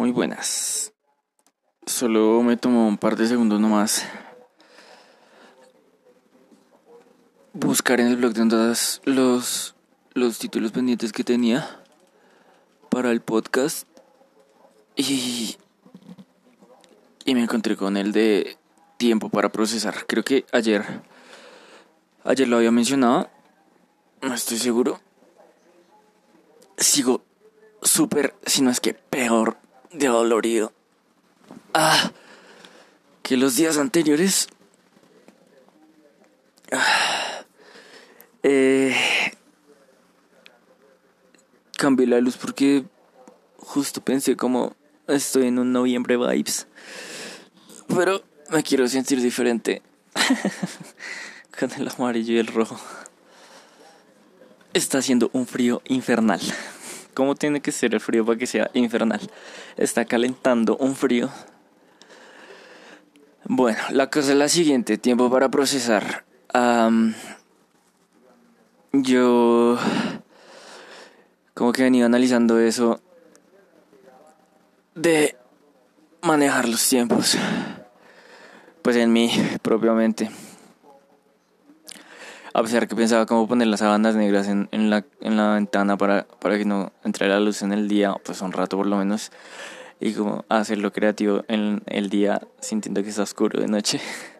Muy buenas. Solo me tomó un par de segundos nomás. Buscar en el blog de ondas los, los títulos pendientes que tenía para el podcast. Y, y me encontré con el de tiempo para procesar. Creo que ayer, ayer lo había mencionado. No estoy seguro. Sigo súper, si no es que peor dolorido. Ah, que los días anteriores. Ah, eh, cambié la luz porque justo pensé como estoy en un noviembre vibes. Pero me quiero sentir diferente. Con el amarillo y el rojo. Está haciendo un frío infernal. ¿Cómo tiene que ser el frío para que sea infernal? Está calentando un frío. Bueno, la cosa es la siguiente, tiempo para procesar. yo como que venía analizando eso de manejar los tiempos. Pues en mí propiamente a pesar que pensaba cómo poner las sábanas negras en, en, la, en la ventana para, para que no entre la luz en el día, pues un rato por lo menos, y como hacerlo creativo en el día sintiendo que está oscuro de noche.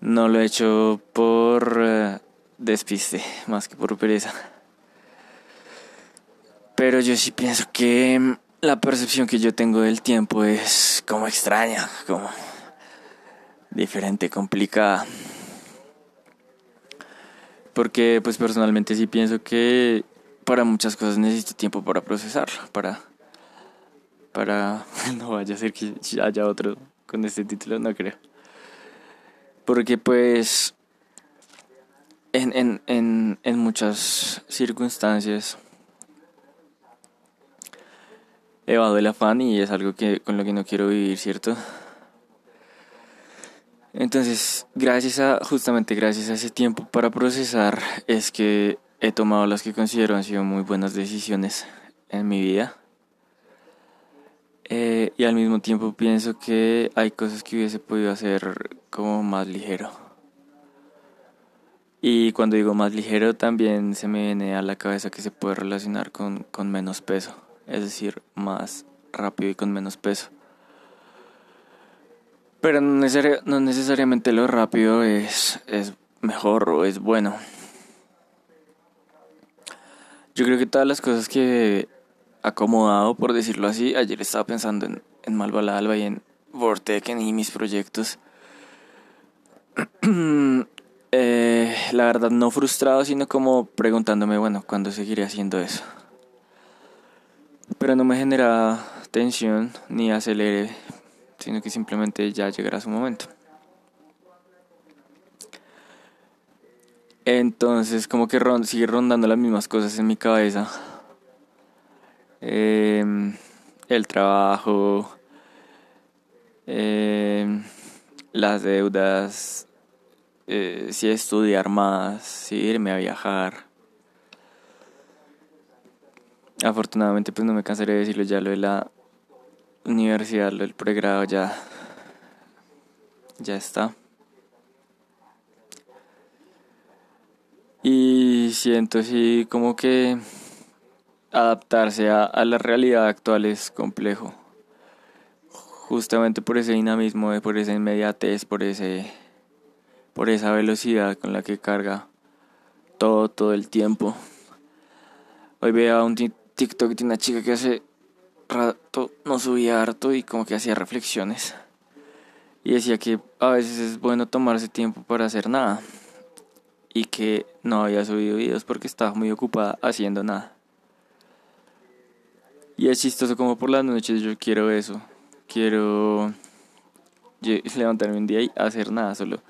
No lo he hecho por uh, despiste, más que por pereza. Pero yo sí pienso que la percepción que yo tengo del tiempo es como extraña, como diferente, complicada. Porque pues personalmente sí pienso que para muchas cosas necesito tiempo para procesarlo, para para no vaya a ser que haya otro con este título, no creo. Porque pues en, en, en, en muchas circunstancias evado el afán y es algo que con lo que no quiero vivir, ¿cierto? Entonces, gracias a, justamente gracias a ese tiempo para procesar, es que he tomado las que considero han sido muy buenas decisiones en mi vida. Eh, y al mismo tiempo pienso que hay cosas que hubiese podido hacer como más ligero. Y cuando digo más ligero también se me viene a la cabeza que se puede relacionar con, con menos peso, es decir, más rápido y con menos peso. Pero no, no necesariamente lo rápido es, es mejor o es bueno. Yo creo que todas las cosas que he acomodado, por decirlo así, ayer estaba pensando en, en Alba y en Vorteken y mis proyectos. eh, la verdad, no frustrado, sino como preguntándome, bueno, ¿cuándo seguiré haciendo eso? Pero no me genera tensión ni acelere sino que simplemente ya llegará su momento. Entonces, como que sigue rondando las mismas cosas en mi cabeza. Em, el trabajo, em, las deudas, eh, si estudiar más, si irme a viajar. Afortunadamente, pues no me cansaré de decirlo ya lo de la universidad, el pregrado ya, ya está. Y siento así como que adaptarse a, la realidad actual es complejo. Justamente por ese dinamismo, por esa inmediatez, por ese por esa velocidad con la que carga todo todo el tiempo. Hoy veo un TikTok de una chica que hace rato no subía harto y como que hacía reflexiones. Y decía que a veces es bueno tomarse tiempo para hacer nada. Y que no había subido videos porque estaba muy ocupada haciendo nada. Y es chistoso como por las noches yo quiero eso. Quiero levantarme un día y hacer nada, solo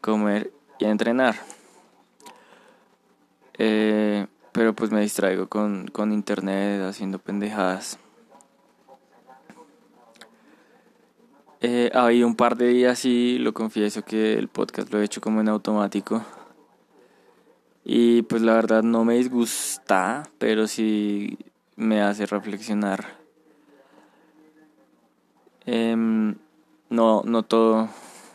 comer y entrenar. Eh, pero pues me distraigo con, con internet haciendo pendejadas. Eh, había un par de días y lo confieso que el podcast lo he hecho como en automático. Y pues la verdad no me disgusta, pero sí me hace reflexionar Em, no, no todo,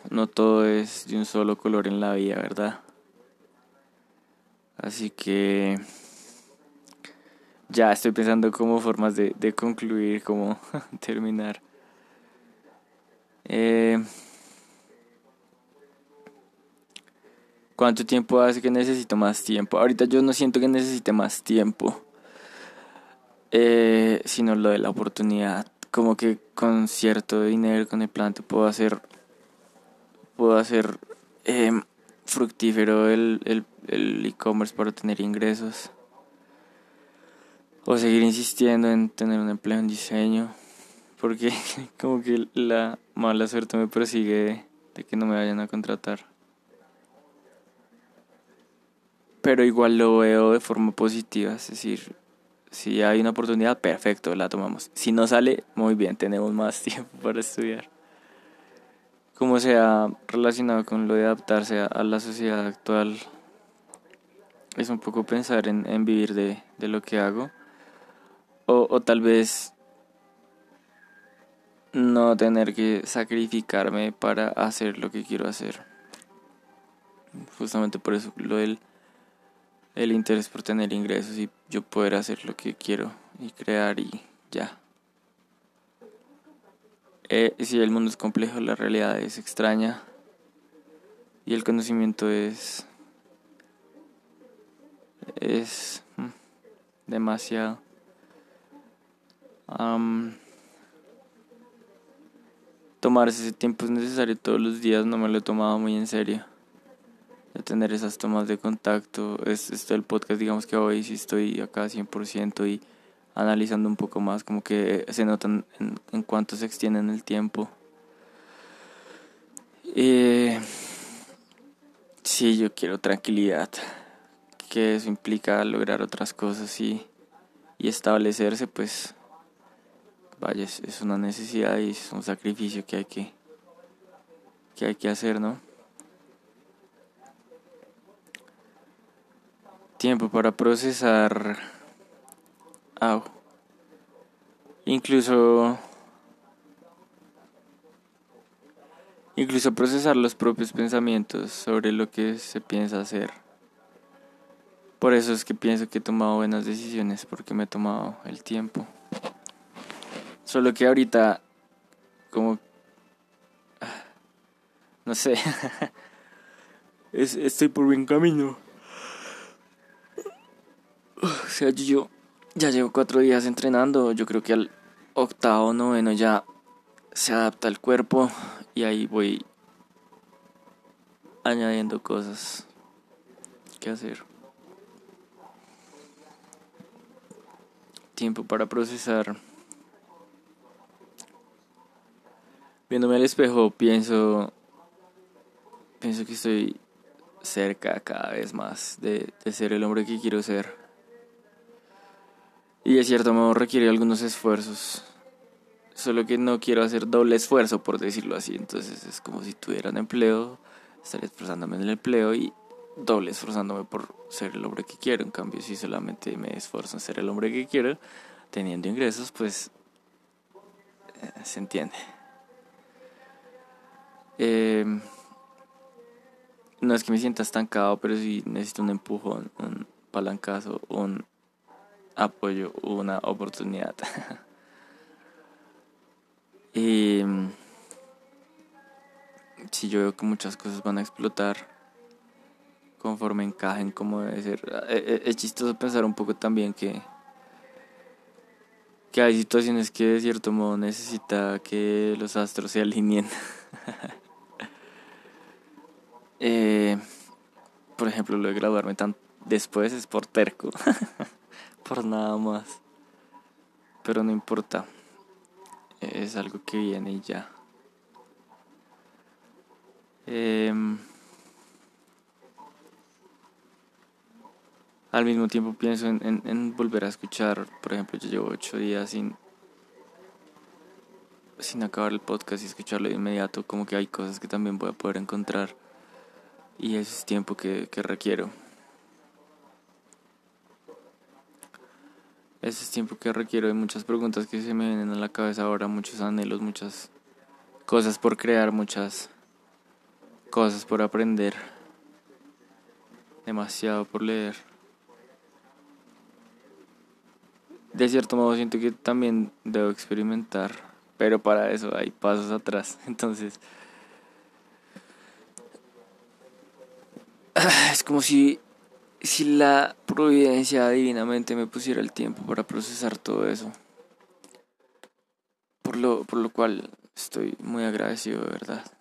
no todo es de un solo color en la vida, ¿verdad? Así que ya estoy pensando como formas de, de concluir, como terminar. Eh, ¿Cuánto tiempo hace que necesito más tiempo? Ahorita yo no siento que necesite más tiempo, eh, sino lo de la oportunidad. Como que con cierto dinero, con el plante, puedo hacer, puedo hacer em, fructífero el e-commerce para tener ingresos. O seguir insistiendo en tener un empleo en diseño. Porque como que la mala suerte me persigue de que no me vayan a contratar. pero igual lo veo de forma positiva, es decir, si hay una oportunidad, perfecto, la tomamos. Si no sale, muy bien, tenemos más tiempo para estudiar. Como se ha relacionado con lo de adaptarse a, la sociedad actual, es un poco pensar en, en vivir de, de, lo que hago. O, o tal vez no tener que sacrificarme para hacer lo que quiero hacer. Justamente por eso lo del el interés por tener ingresos y yo poder hacer lo que quiero y crear y ya. Eh, si el mundo es complejo, la realidad es extraña y el conocimiento es es mm, demasiado tomarse ese tiempo es necesario todos los días no me lo he tomado muy en serio de tener esas tomas de contacto. Es, este el podcast, digamos que hoy sí estoy acá 100% y analizando un poco más, como que se notan en, en cuánto se extiende en el tiempo. Eh, sí, yo quiero tranquilidad, que eso implica lograr otras cosas y, y establecerse, pues, vaya, es, una necesidad y es un sacrificio que hay que, que, hay que hacer, ¿no? tiempo para procesar incluso incluso procesar los propios pensamientos sobre lo que se piensa hacer. Por eso es que pienso que he tomado buenas decisiones porque me he tomado el tiempo solo que ahorita como no sé estoy por buen camino o sea, yo ya llevo cuatro días entrenando. Yo creo que al octavo, noveno ya se adapta el cuerpo y ahí voy añadiendo cosas que hacer. Tiempo para procesar. Viéndome al espejo pienso pienso que estoy cerca cada vez más de, de ser el hombre que quiero ser. Y de cierto modo requiere algunos esfuerzos. Solo que no quiero hacer doble esfuerzo, por decirlo así. Entonces es como si tuviera un empleo, estaría esforzándome en el empleo y doble esforzándome por ser el hombre que quiero. En cambio, si solamente me esfuerzo en ser el hombre que quiero, teniendo ingresos, pues eh, se entiende. Em, no es que me sienta estancado, pero sí necesito un empujón, un palancazo, un apoyo una oportunidad. y si yo veo que muchas cosas van a explotar conforme encajen como debe ser. Eh, eh, es, chistoso pensar un poco también que que hay situaciones que de cierto modo necesita que los astros se alineen. eh, por ejemplo, lo de graduarme tan después es por terco. por nada más. Pero no importa. Es algo que viene ya. Em, al mismo tiempo pienso en, en, volver a escuchar, por ejemplo, yo llevo ocho días sin, sin acabar el podcast y escucharlo de inmediato, como que hay cosas que también voy a poder encontrar y ese es tiempo que, que requiero. Ese es tiempo que requiero de muchas preguntas que se me vienen a la cabeza ahora, muchos anhelos, muchas cosas por crear, muchas cosas por aprender, demasiado por leer. De cierto modo siento que también debo experimentar, pero para eso hay pasos atrás. Entonces, es como si, si la providencia divinamente me pusiera el tiempo para procesar todo eso. Por lo, por lo cual estoy muy agradecido, de verdad.